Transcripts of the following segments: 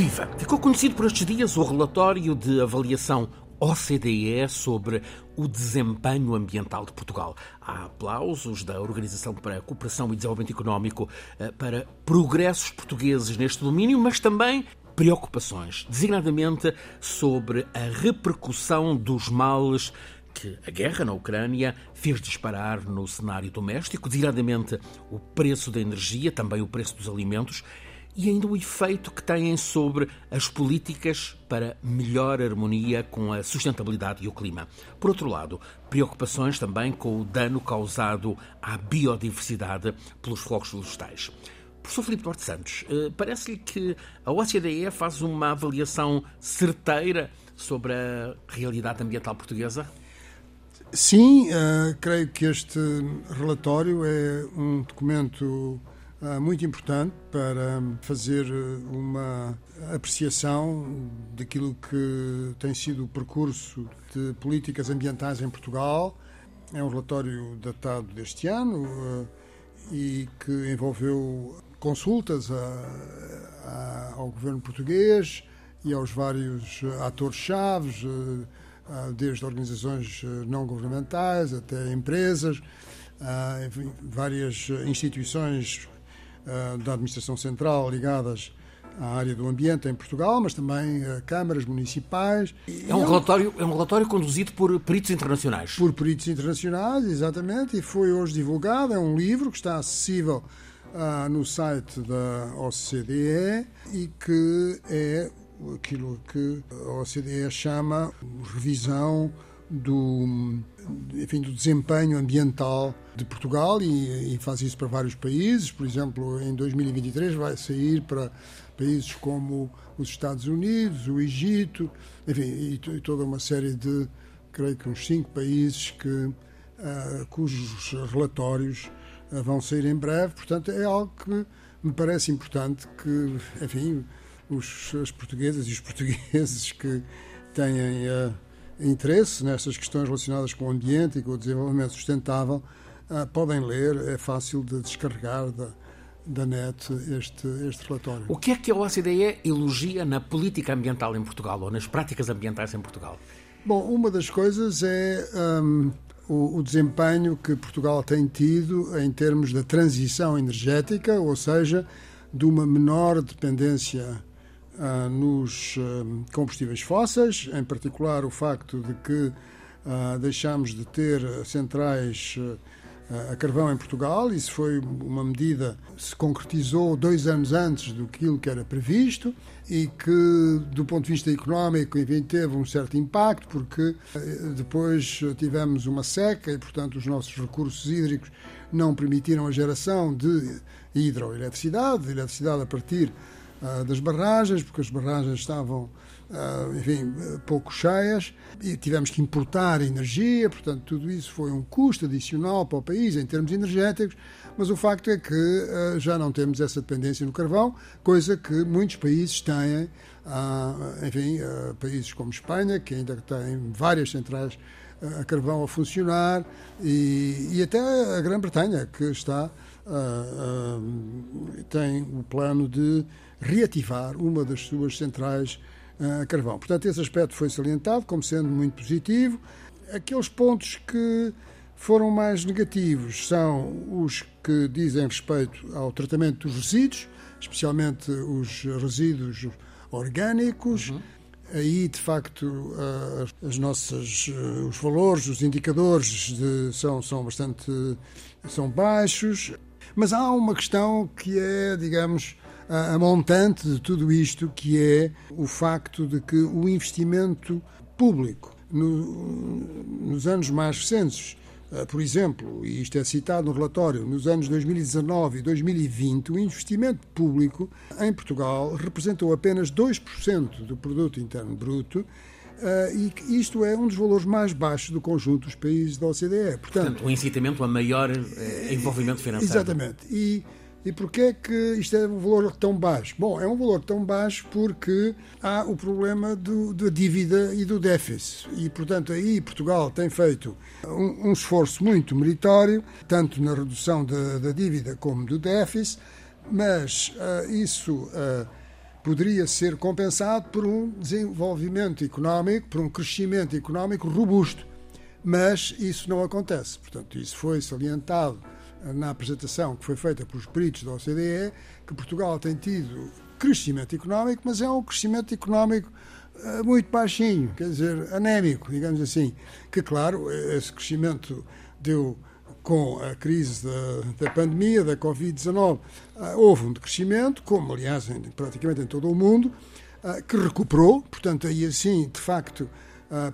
Viva! Ficou conhecido por estes dias o relatório de avaliação OCDE sobre o desempenho ambiental de Portugal. Há aplausos da Organização para a Cooperação e Desenvolvimento Económico eh, para progressos portugueses neste domínio, mas também preocupações, designadamente sobre a repercussão dos males que a guerra na Ucrânia fez disparar no cenário doméstico, designadamente o preço da energia, também o preço dos alimentos e ainda o efeito que têm sobre as políticas para melhor harmonia com a sustentabilidade e o clima. Por outro lado, preocupações também com o dano causado à biodiversidade pelos fogos florestais. Professor Filipe Duarte Santos, eh, parece-lhe que a OCDE faz uma avaliação certeira sobre a realidade ambiental portuguesa? Sim, uh, creio que este relatório é um documento muito importante para fazer uma apreciação daquilo que tem sido o percurso de políticas ambientais em Portugal. É um relatório datado deste ano uh, e que envolveu consultas a, a, ao governo português e aos vários atores-chave, desde organizações não governamentais até empresas, várias instituições da administração central ligadas à área do ambiente em Portugal, mas também câmaras municipais. É um, relatório, é um relatório conduzido por peritos internacionais. Por peritos internacionais, exatamente, e foi hoje divulgado. É um livro que está acessível ah, no site da OCDE e que é aquilo que a OCDE chama revisão do, enfim, do desempenho ambiental de Portugal e, e, faz isso para vários países. Por exemplo, em 2023 vai sair para países como os Estados Unidos, o Egito, enfim, e, e toda uma série de, creio que uns cinco países que, uh, cujos relatórios vão sair em breve. Portanto, é algo que me parece importante que, enfim, os, as portuguesas e os portugueses que têm uh, interesse nestas questões relacionadas com o ambiente e com o desenvolvimento sustentável uh, podem ler. É fácil de descarregar da, da net este, este relatório. O que é que a OCDE elogia na política ambiental em Portugal ou nas práticas ambientais em Portugal? Bom, uma das coisas é um, o, o, desempenho que Portugal tem tido em termos da transição energética, ou seja, de uma menor dependência nos uh, combustíveis fósseis, em particular o facto de que uh, deixamos de ter centrais a carvão em Portugal. Isso foi uma medida que se concretizou dois anos antes do que era previsto e que, do ponto de vista económico, enfim, teve um certo impacto, porque depois tivemos uma seca e, portanto, os nossos recursos hídricos não permitiram a geração de hidroeletricidade, de eletricidade a partir uh, das barragens, porque as barragens estavam uh, enfim, pouco cheias, e tivemos que importar energia, portanto, tudo isso foi um custo adicional para o país em termos energéticos, mas o facto é que uh, já não temos essa dependência no carvão, coisa que muitos países têm, enfim, países como Espanha, que ainda têm várias centrais a carvão a funcionar, e, e até a Grã-Bretanha, que está. Tem o plano de reativar uma das suas centrais a carvão. Portanto, esse aspecto foi salientado como sendo muito positivo. Aqueles pontos que foram mais negativos são os que dizem respeito ao tratamento dos resíduos, especialmente os resíduos orgânicos. Uhum. Aí, de facto, as nossas, os valores, os indicadores de, são, são bastante são baixos. Mas há uma questão que é, digamos, a, montante de tudo isto, que é o facto de que o investimento público no, nos anos mais recentes, eh, por exemplo, e isto é citado no relatório, nos anos 2019 e 2020, o investimento público em Portugal representou apenas 2% do produto interno bruto, Uh, e isto é um dos valores mais baixos do conjunto dos países da OCDE. Portanto, Portanto um incitamento a maior uh, envolvimento financeiro. Exatamente. E e porquê é que isto é um valor tão baixo? Bom, é um valor tão baixo porque há o problema do, da dívida e do déficit. E, portanto, aí Portugal tem feito um, um esforço muito meritório, tanto na redução da, da dívida como do déficit, mas uh, isso uh, poderia ser compensado por um desenvolvimento económico, por um crescimento económico robusto. Mas isso não acontece. Portanto, isso foi salientado na apresentação que foi feita pelos peritos da OCDE, que Portugal tem tido crescimento económico, mas é um crescimento económico eh, muito baixinho, quer dizer, anémico, digamos assim. Que, claro, esse crescimento deu com a crise da, da pandemia, da Covid-19, eh, houve um decrescimento, como aliás em, praticamente em todo o mundo, eh, que recuperou, portanto, aí assim, de facto,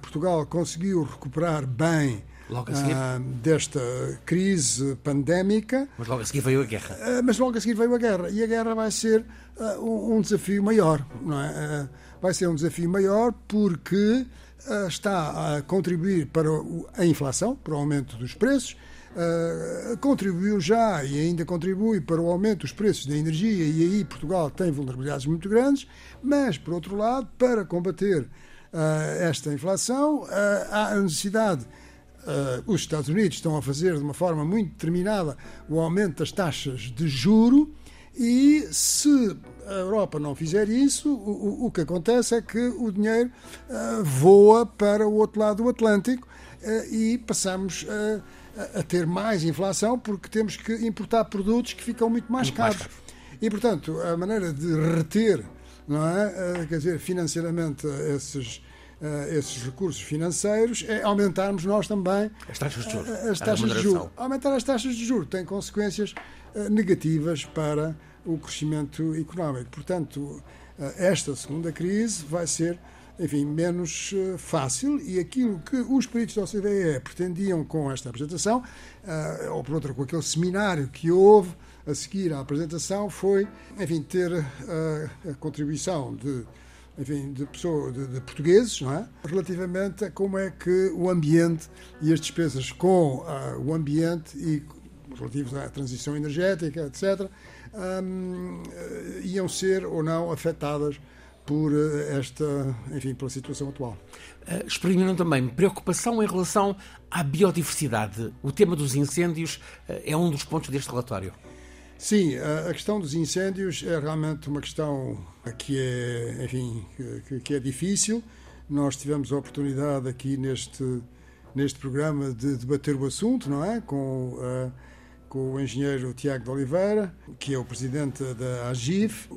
Portugal conseguiu recuperar bem Logo a seguir? Uh, desta crise pandémica. Mas logo a seguir veio a guerra. Uh, mas logo a seguir veio a guerra. E a guerra vai ser uh, um, um, desafio maior. Não é? vai ser um desafio maior porque está a contribuir para a inflação, para o aumento dos preços. Contribuiu já e ainda contribui para o aumento dos preços da energia, e aí Portugal tem vulnerabilidades muito grandes. Mas, por outro lado, para combater esta inflação, há a necessidade uh, os Estados Unidos estão a fazer de uma forma muito determinada o aumento das taxas de juro e se a Europa não fizer isso, o, o, que acontece é que o dinheiro uh, voa para o outro lado do Atlântico uh, e passamos a ter mais inflação porque temos que importar produtos que ficam muito mais muito caros. Mais caro. E, portanto, a maneira de reter, não é? quer dizer, financeiramente esses uh, esses recursos financeiros é aumentarmos nós também as taxas de juros. As taxas de juros. Aumentar as taxas de juros tem consequências negativas para o crescimento económico. Portanto, esta segunda crise vai ser enfim, menos fácil e aquilo que os peritos da OCDE pretendiam com esta apresentação, ou por outra, com aquele seminário que houve a seguir à apresentação, foi, enfim, ter a contribuição de enfim, de, pessoas, de, de, portugueses, não é? relativamente a como é que o ambiente e as despesas com o ambiente e relativos à transição energética, etc., um, iam ser ou não afetadas por uh, esta, enfim, pela situação atual. Uh, experimentam também preocupação em relação à biodiversidade. O tema dos incêndios uh, é um dos pontos deste relatório. Sim, a questão dos incêndios é realmente uma questão que é, enfim, que, que é difícil. Nós tivemos a oportunidade aqui neste, neste programa de debater o assunto, não é? Com, uh, com o engenheiro Tiago de Oliveira, que é o presidente da AGIF.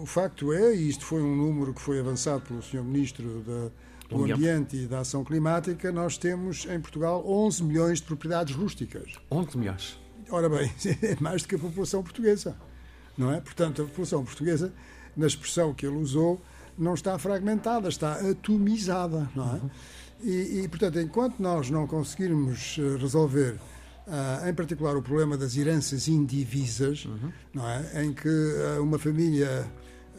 O facto é, e isto foi um número que foi avançado pelo Sr. Ministro da, do Ambiente e da Ação Climática, nós temos em Portugal 11 milhões de propriedades rústicas. 11 milhões? Ora bem, é mais do que a população portuguesa, não é? Portanto, a população portuguesa, na expressão que ele usou, não está fragmentada, está atomizada, não é? E, e portanto, enquanto nós não conseguirmos eh, resolver, uh, em particular, o problema das heranças indivisas, uhum. não é? Em que uh, uma família,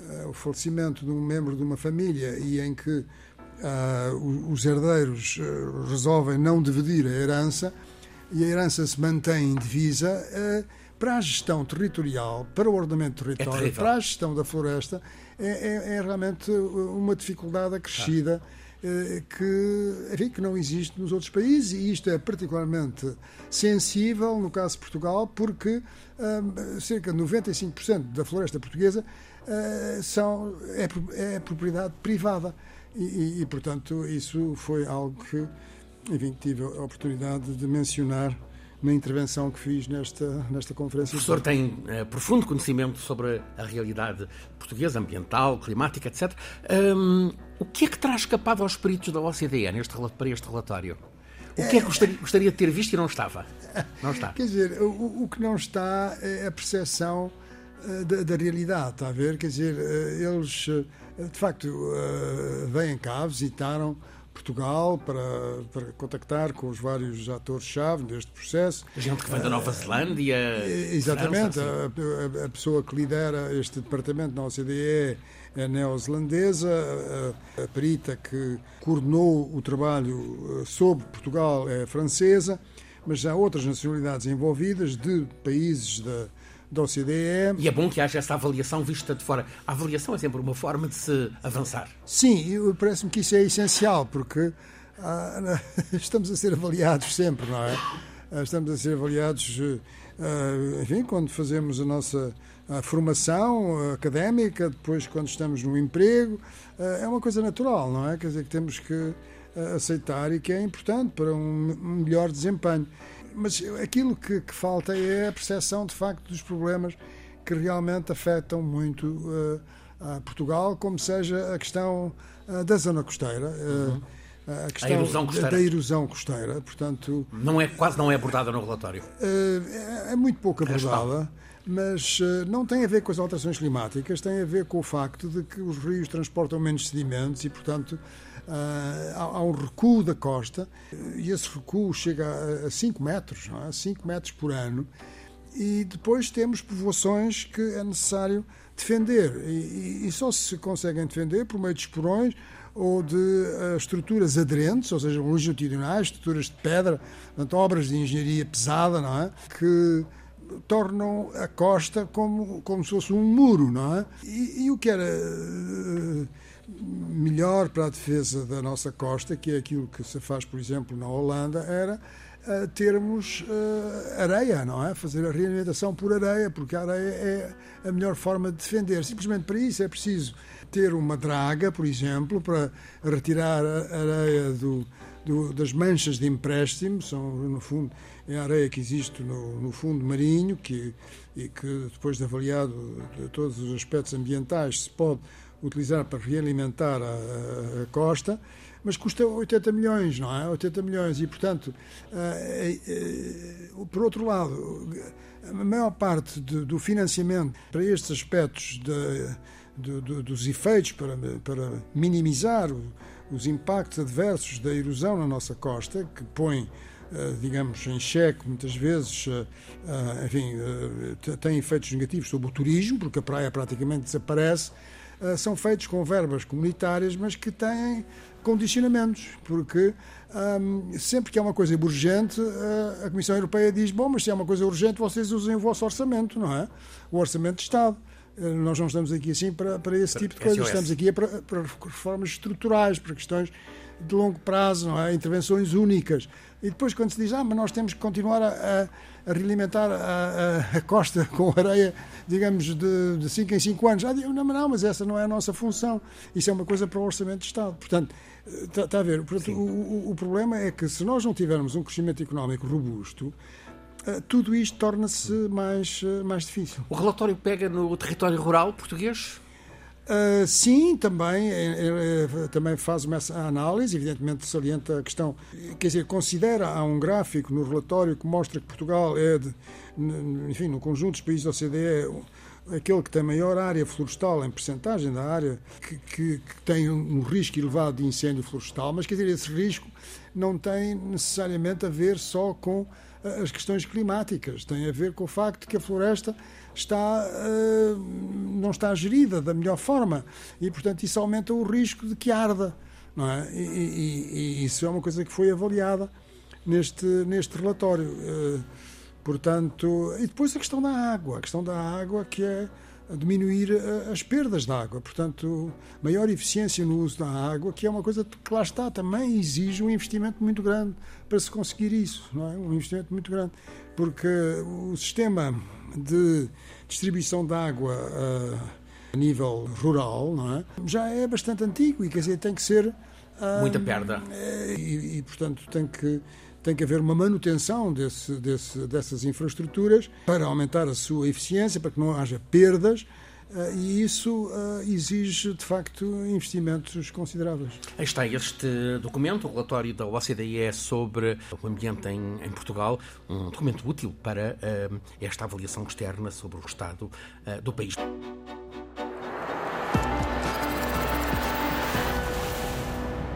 uh, o falecimento de um membro de uma família e em que os herdeiros resolvem não dividir a herança, e a herança se mantém indivisa, eh, para a gestão territorial, para o ordenamento do território, é para a gestão da floresta, é, é, é realmente uma dificuldade acrescida. Ah. Que, enfim, que não existe nos outros países e isto é particularmente sensível no caso de Portugal porque um, cerca de 95% da floresta portuguesa uh, são, é, é propriedade privada e, e, e, portanto isso foi algo que enfim, tive a oportunidade de mencionar na intervenção que fiz nesta, nesta conferência. O professor tem uh, profundo conhecimento sobre a realidade portuguesa, ambiental, climática, etc. Um, o que é que terá escapado aos peritos da OCDE neste, para este relatório? O que é que gostaria, gostaria, de ter visto e não estava? Não está. Quer dizer, o, o que não está é a percepção da, da, realidade, está a ver? Quer dizer, uh, eles, de facto, vêm cá, visitaram Portugal para, para contactar com os vários atores-chave deste processo. Gente que vem da Nova Zelândia. Exatamente. França, a, a, pessoa que lidera este departamento na OCDE é neozelandesa. A, a perita que coordenou o trabalho eh, sobre Portugal é francesa. Mas há outras nacionalidades envolvidas de países da da OCDE. E é bom que haja essa avaliação vista de fora. A avaliação é sempre uma forma de se avançar. Sim, parece-me que isso é essencial, porque ah, estamos a ser avaliados sempre, não é? Ah, estamos a ser avaliados, ah, enfim, quando fazemos a nossa a formação académica, depois quando estamos no emprego, é uma coisa natural, não é? Quer dizer, que temos que aceitar e que é importante para um melhor desempenho. Mas aquilo que, que falta é a percepção, de facto, dos problemas que realmente afetam muito uh, a Portugal, como seja a questão uh, da zona costeira. Uh, uhum. A, questão a erosão costeira. Da erosão costeira, portanto... Não é, quase não é abordada no relatório. É, é muito pouco abordada, mas não tem a ver com as alterações climáticas, tem a ver com o facto de que os rios transportam menos sedimentos e, portanto, há um recuo da costa e esse recuo chega a 5 metros, não é? 5 metros por ano, e depois temos povoações que é necessário defender. E, e só se conseguem defender por meio de esporões ou de uh, estruturas aderentes, ou seja, longitudinais, estruturas de pedra, portanto, obras de engenharia pesada, não é? Que tornam a costa como, como se fosse um muro, não é? E, e o que era uh, melhor para a defesa da nossa costa, que é aquilo que se faz, por exemplo, na Holanda, era uh, termos uh, areia, não é? Fazer a realimentação por areia, porque a areia é a melhor forma de defender. Simplesmente para isso é preciso ter uma draga, por exemplo, para retirar a areia do, do, das manchas de empréstimo, são, no fundo, é a areia que existe no, no fundo marinho, que, e que depois de avaliado de todos os aspectos ambientais se pode utilizar para realimentar a, a, costa mas custa 80 milhões, não é? 80 milhões. E, portanto, eh, eh, por outro lado, a maior parte do financiamento para estes aspectos de, de, dos efeitos, para, para minimizar os impactos adversos da erosão na nossa costa, que põe eh, digamos, em xeque, muitas vezes, enfim, tem efeitos negativos sobre o turismo, porque a praia praticamente desaparece, são feitos com verbas comunitárias, mas que têm condicionamentos, porque um, sempre que é uma coisa urgente, a Comissão Europeia diz: bom, mas se é uma coisa urgente, vocês usem o vosso orçamento, não é? O orçamento de Estado. Eh, nós não estamos aqui assim para, para esse tipo de coisas, estamos aqui para, para reformas estruturais, para questões de longo prazo, não é? intervenções únicas. E depois, quando se diz, ah, mas nós temos que continuar a, a, a realimentar a, a, a, costa com areia, digamos, de 5 em 5 anos, ah, não, não, mas essa não é a nossa função. Isso é uma coisa para o Orçamento de Estado. Portanto, Está, está a ver? Portanto, o, o, problema é que se nós não tivermos um crescimento económico robusto, eh, tudo isto torna-se mais, eh, mais difícil. O relatório pega no território rural português? Uh, sim, também, é, também faz uma análise, evidentemente salienta a questão, quer dizer, considera, há um gráfico no relatório que mostra que Portugal é, de, enfim, no conjunto dos países da OCDE, aquele que tem maior área florestal em percentagem da área que, que, que, tem um risco elevado de incêndio florestal, mas quer dizer, esse risco não tem necessariamente a ver só com uh, as questões climáticas, tem a ver com o facto que a floresta está, uh, não está gerida da melhor forma e, portanto, isso aumenta o risco de que arda. Não é? e, e, e isso é uma coisa que foi avaliada neste, neste relatório. Uh, Portanto, e depois a questão da água, a questão da água que é diminuir eh, as perdas da água, portanto, maior eficiência no uso da água, que é uma coisa que lá está, também exige um investimento muito grande para se conseguir isso, não é? Um investimento muito grande, porque o sistema de distribuição de água uh, a nível rural, não é? Já é bastante antigo e quer dizer, tem que ser uh, muita perda. E, e portanto, tem que tem que haver uma manutenção desse, desse, dessas infraestruturas para aumentar a sua eficiência, para que não haja perdas. Uh, e isso uh, exige, de facto, investimentos consideráveis. Aí está este documento, o relatório da OCDE sobre o ambiente em, em Portugal, um documento útil para uh, esta avaliação externa sobre o estado do país.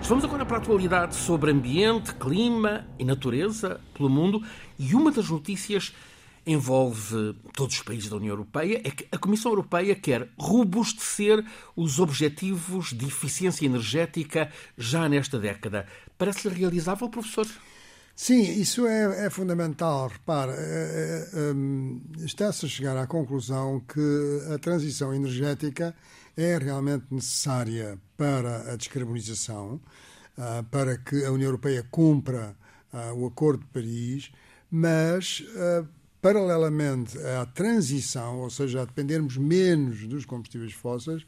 Vamos agora para a atualidade sobre ambiente, clima e natureza pelo mundo. E uma das notícias envolve todos os países da União Europeia é que a Comissão Europeia quer robustecer os objetivos de eficiência energética já nesta década. Parece-lhe realizável, professor? Sim, isso é, é fundamental. Repare, é, é, está-se a chegar à conclusão que a transição energética é realmente necessária para a descarbonização, uh, para que a União Europeia cumpra uh, o Acordo de Paris, mas uh, paralelamente à transição, ou seja, a dependermos menos dos combustíveis fósseis,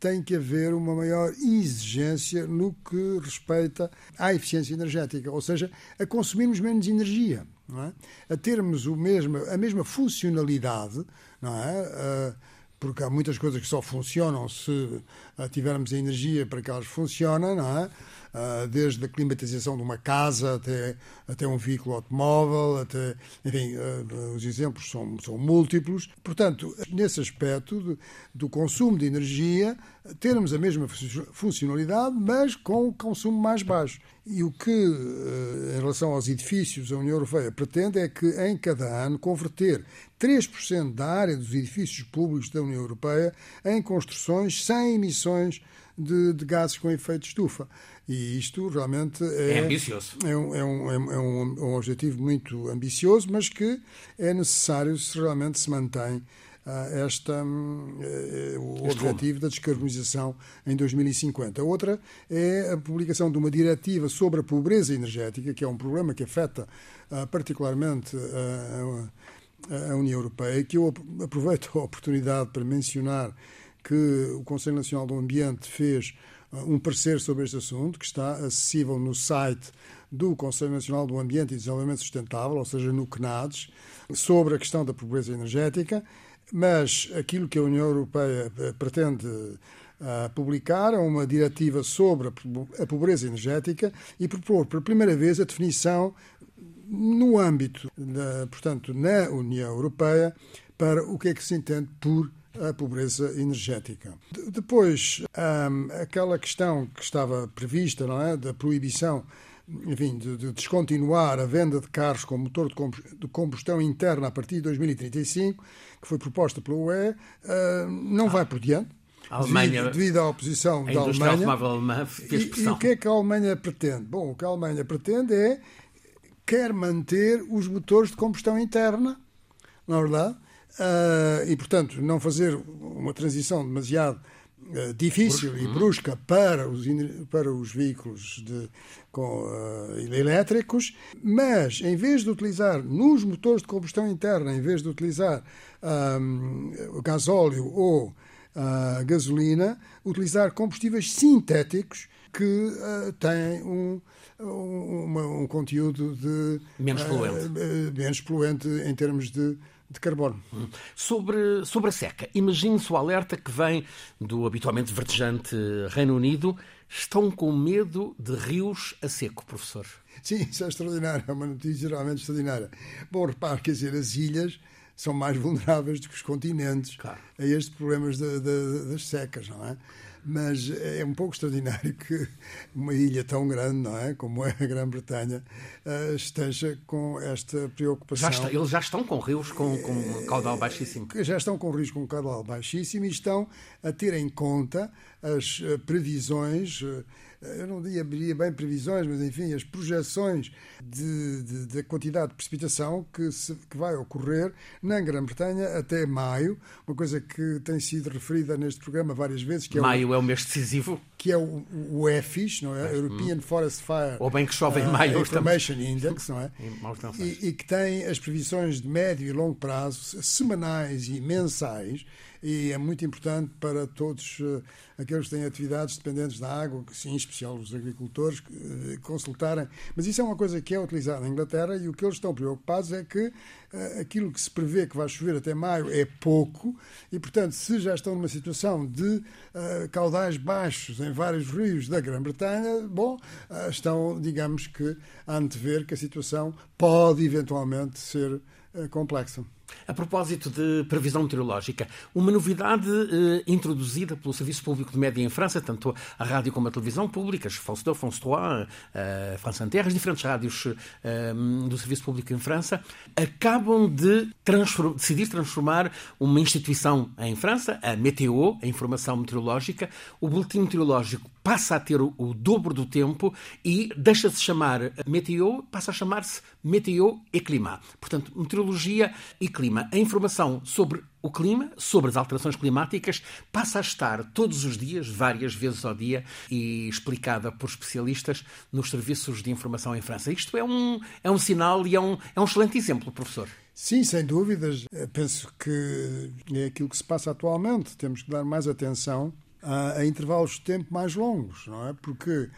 tem que haver uma maior exigência no que respeita à eficiência energética, ou seja, a consumirmos menos energia, é? a termos o mesmo, a mesma funcionalidade, não é? Porque há muitas coisas que só funcionam se tivermos a energia para que elas funcionem, não é? Ah, desde a climatização de uma casa até, até um veículo automóvel, até, enfim, ah, os exemplos são, são múltiplos. Portanto, nesse aspecto de, do consumo de energia, termos a mesma funcionalidade, mas com o consumo mais baixo. E o que, ah, em relação aos edifícios, a União Europeia pretende é que, em cada ano, converter 3% da área dos edifícios públicos da União Europeia em construções sem emissões de, de gases com efeito estufa. E isto realmente é, é ambicioso. É um, é, um, é, um, é um objetivo muito ambicioso, mas que é necessário se realmente se mantém uh, esta, uh, o este objetivo da descarbonização em 2050. A outra é a publicação de uma diretiva sobre a pobreza energética, que é um problema que afeta uh, particularmente a União Europeia, que eu aproveito a oportunidade para mencionar que o Conselho Nacional do Ambiente fez um parecer sobre este assunto, que está acessível no site do Conselho Nacional do Ambiente e Desenvolvimento Sustentável, ou seja, no CNADES, sobre a questão da pobreza energética, mas aquilo que a União Europeia eh, pretende uh, publicar é uma diretiva sobre a pobreza energética e propor pela primeira vez a definição no âmbito, da, portanto, na União Europeia, para o que é que se entende por a pobreza energética. Depois, aquela questão que estava prevista, não é, da proibição enfim, de, de, descontinuar a venda de carros com motor de combustão interna a partir de 2035, que foi proposta pela UE, não vai por diante. A Alemanha, devido, devido à oposição da Alemanha. Alemã fez pressão. E, e o que é que a Alemanha pretende? Bom, o que a Alemanha pretende é quer manter os motores de combustão interna, não é verdade? Uh, e, portanto, não fazer uma transição demasiado uh, difícil e brusca para os, para os veículos de, com, uh, elétricos, mas em vez de utilizar nos motores de combustão interna, em vez de utilizar um, gasóleo ou gasolina, utilizar combustíveis sintéticos que têm um, um, um conteúdo de menos poluente. menos poluente em termos de de carbono. Sobre, sobre a seca, imagine-se o alerta que vem do habitualmente vertejante Reino Unido. Estão com medo de rios a seco, professor? Sim, isso é extraordinário, é uma notícia realmente extraordinária. Bom, repare, quer dizer, as ilhas são mais vulneráveis do que os continentes claro. a estes problemas de, de, das secas, não é? Mas é um pouco extraordinário que uma ilha tão grande, não é, como é a Grã-Bretanha, uh, esteja com esta preocupação. Já está, eles já estão com rios com, com caudal baixíssimo. Já estão com rios com caudal baixíssimo e estão a ter em conta as eh, previsões eu não diria bem previsões, mas enfim, as projeções da quantidade de precipitação que, se, que vai ocorrer na Grã-Bretanha até maio, uma coisa que tem sido referida neste programa várias vezes. Que é maio o, é o mês decisivo. Que é o, o EFIS, não é? European hum. Forest Fire. Ou bem que chove em uh, maio. Information estamos... Index, não é? E, e que tem as previsões de médio e longo prazo, semanais e mensais, e é muito importante para todos uh, aqueles que têm atividades dependentes da água, em especial os agricultores, uh, consultarem. Mas isso é uma coisa que é utilizada na Inglaterra e o que eles estão preocupados é que uh, aquilo que se prevê que vai chover até maio é pouco e, portanto, se já estão numa situação de caudais baixos em vários rios da Grã-Bretanha, bom, estão, digamos que, a antever que a situação pode eventualmente ser complexa. A propósito de previsão meteorológica, uma novidade eh, introduzida pelo Serviço Público de Média em França, tanto a rádio como a televisão públicas, France 2, France 3, eh, France Inter, as diferentes rádios eh, do Serviço Público em França, acabam de transform decidir transformar uma instituição em França, a Meteo, a Informação Meteorológica. O boletim meteorológico passa a ter o, o dobro do tempo e deixa de se chamar Meteo, passa a chamar-se Meteo e Clima. Portanto, meteorologia e clima clima. A informação sobre o clima, sobre as alterações climáticas, passa a estar todos os dias, várias vezes ao dia, e explicada por especialistas nos serviços de informação em França. Isto é um, é um sinal e é um, é um excelente exemplo, professor. Sim, sem dúvidas. Eu penso que é aquilo que se passa atualmente. Temos que dar mais atenção a, a intervalos de tempo mais longos, não é? Porque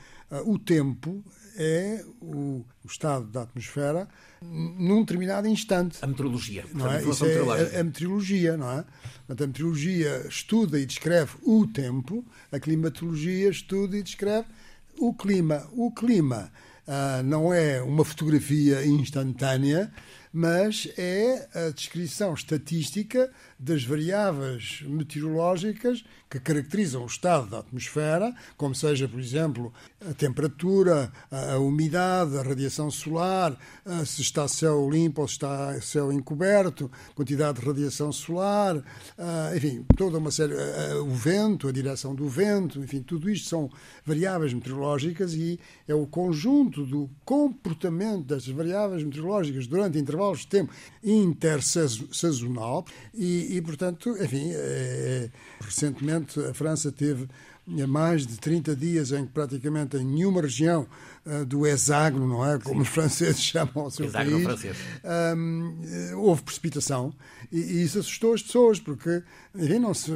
o tempo é o, o, estado da atmosfera num determinado instante. A meteorologia. Não é? Isso é a, a, meteorologia, não é? Portanto, a meteorologia estuda e descreve o tempo, a climatologia estuda e descreve o clima. O clima uh, não é uma fotografia instantânea, mas é a descrição estatística das variáveis meteorológicas que caracterizam o estado da atmosfera, como seja, por exemplo, a temperatura, a, umidade, a radiação solar, se está céu limpo ou se está céu encoberto, quantidade de radiação solar, enfim, toda uma série, o vento, a direção do vento, enfim, tudo isto são variáveis meteorológicas e é o conjunto do comportamento destas variáveis meteorológicas durante intervalos de tempo intersazonal e, e, portanto, enfim, é, recentemente a França teve mais de 30 dias em que praticamente em nenhuma região uh, do hexágono, não é? Como Sim. os franceses chamam o seu hexágono país, um, eh, houve precipitação e, e, isso assustou as pessoas porque, enfim, não se,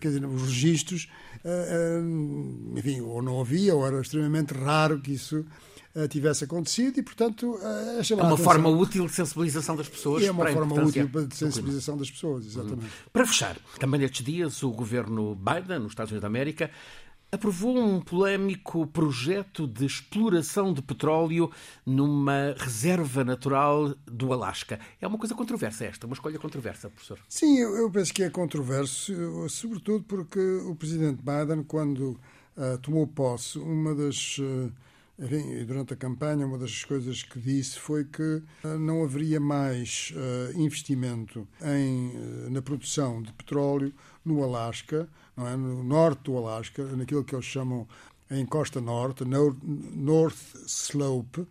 quer dizer, os registros, uh, uh, enfim, ou não havia ou era extremamente raro que isso eh, tivesse acontecido e, portanto, é uma forma útil de sensibilização das pessoas. É uma forma útil de sensibilização das pessoas, exatamente. Hum. Para fechar, também nestes dias, o governo Biden, nos Estados Unidos da América, aprovou um polémico projeto de exploração de petróleo numa reserva natural do Alasca. É uma coisa controversa esta, uma escolha controversa, professor. Sim, eu penso que é controverso, sobretudo porque o presidente Biden, quando uh, tomou posse, uma das uh, enfim, durante a campanha, uma das coisas que disse foi que eh, não haveria mais uh, investimento em, uh, na produção de petróleo no Alasca, não é? no norte do Alasca, naquilo que eles chamam em Costa Norte, North Slope,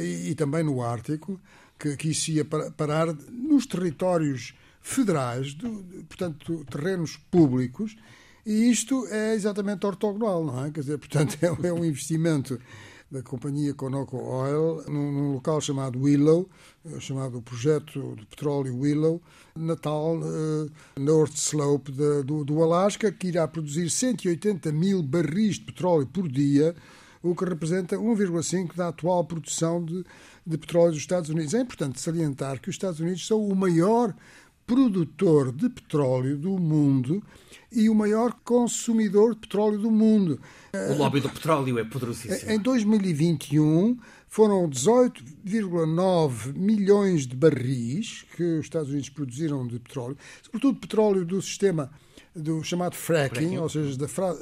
e, também no Ártico, que, que isso ia parar nos territórios federais, portanto, terrenos públicos, e isto é exatamente ortogonal, não é? Quer dizer, portanto, é, é um investimento da companhia Conoco Oil num, num, local chamado Willow, eh, chamado Projeto de Petróleo Willow, na tal uh, North Slope de, do, do Alasca, que irá produzir 180 mil barris de petróleo por dia, o que representa 1,5% da atual produção de, de petróleo dos Estados Unidos. É importante salientar que os Estados Unidos são o maior produtor de petróleo do mundo e o maior consumidor de petróleo do mundo. O lobby do petróleo é poderosíssimo. Em 2021 foram 18,9 milhões de barris que os Estados Unidos produziram de petróleo, sobretudo petróleo do sistema do chamado fracking, ou seja, da fra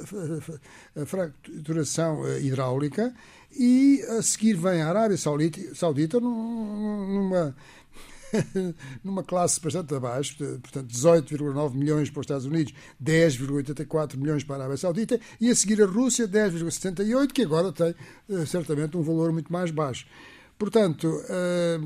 fracturação eh, hidráulica, e a seguir vem a Arábia Saudita, Saudita numa numa classe bastante abaixo, portanto 18,9 milhões para os Estados Unidos, 10,84 milhões para a Arábia Saudita, e a seguir a Rússia, 10,78, que agora tem eh, certamente um valor muito mais baixo. Portanto, eh,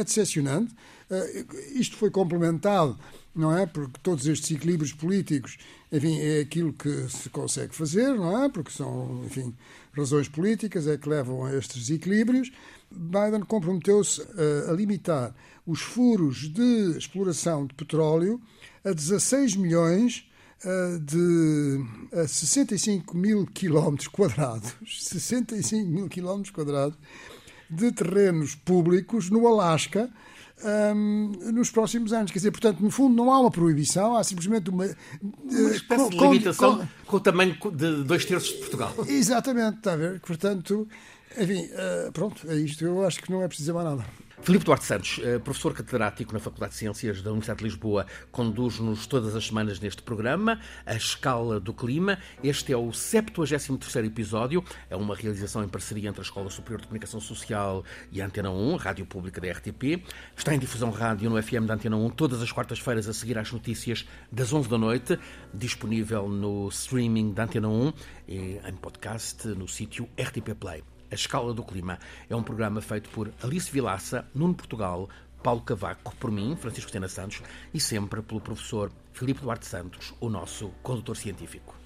é decepcionante. Eh, isto foi complementado, não é? Porque todos estes equilíbrios políticos, enfim, é aquilo que se consegue fazer, não é? Porque são, enfim, razões políticas é que levam a estes equilíbrios. Biden comprometeu-se a, a limitar os furos de exploração de petróleo a 16 milhões de a 65 mil quilómetros quadrados, 65 mil quilómetros quadrados de terrenos públicos no Alasca nos próximos anos. Quer dizer, portanto, no fundo, não há uma proibição, há simplesmente uma. Uma espécie com, de limitação com, com, o tamanho de dois terços de Portugal. Exatamente, está a ver? Portanto, enfim, uh, pronto, é isto. Eu acho que não é preciso mais nada. Filipe Duarte Santos, eh, professor catedrático na Faculdade de Ciências da Universidade de Lisboa, conduz-nos todas as semanas neste programa, A Escala do Clima. Este é o 73º episódio, é uma realização em parceria entre a Escola Superior de Comunicação Social e a Antena 1, Rádio Pública da RTP. Está em difusão rádio no FM da Antena 1 todas as quartas-feiras a seguir às notícias das 11 da noite, disponível no streaming da Antena 1 e em podcast no sítio RTP Play. A Escala do Clima é um programa feito por Alice Vilaça, Nuno Portugal, Paulo Cavaco, por mim, Francisco Sena Santos, e sempre pelo professor Filipe Duarte Santos, o nosso condutor científico.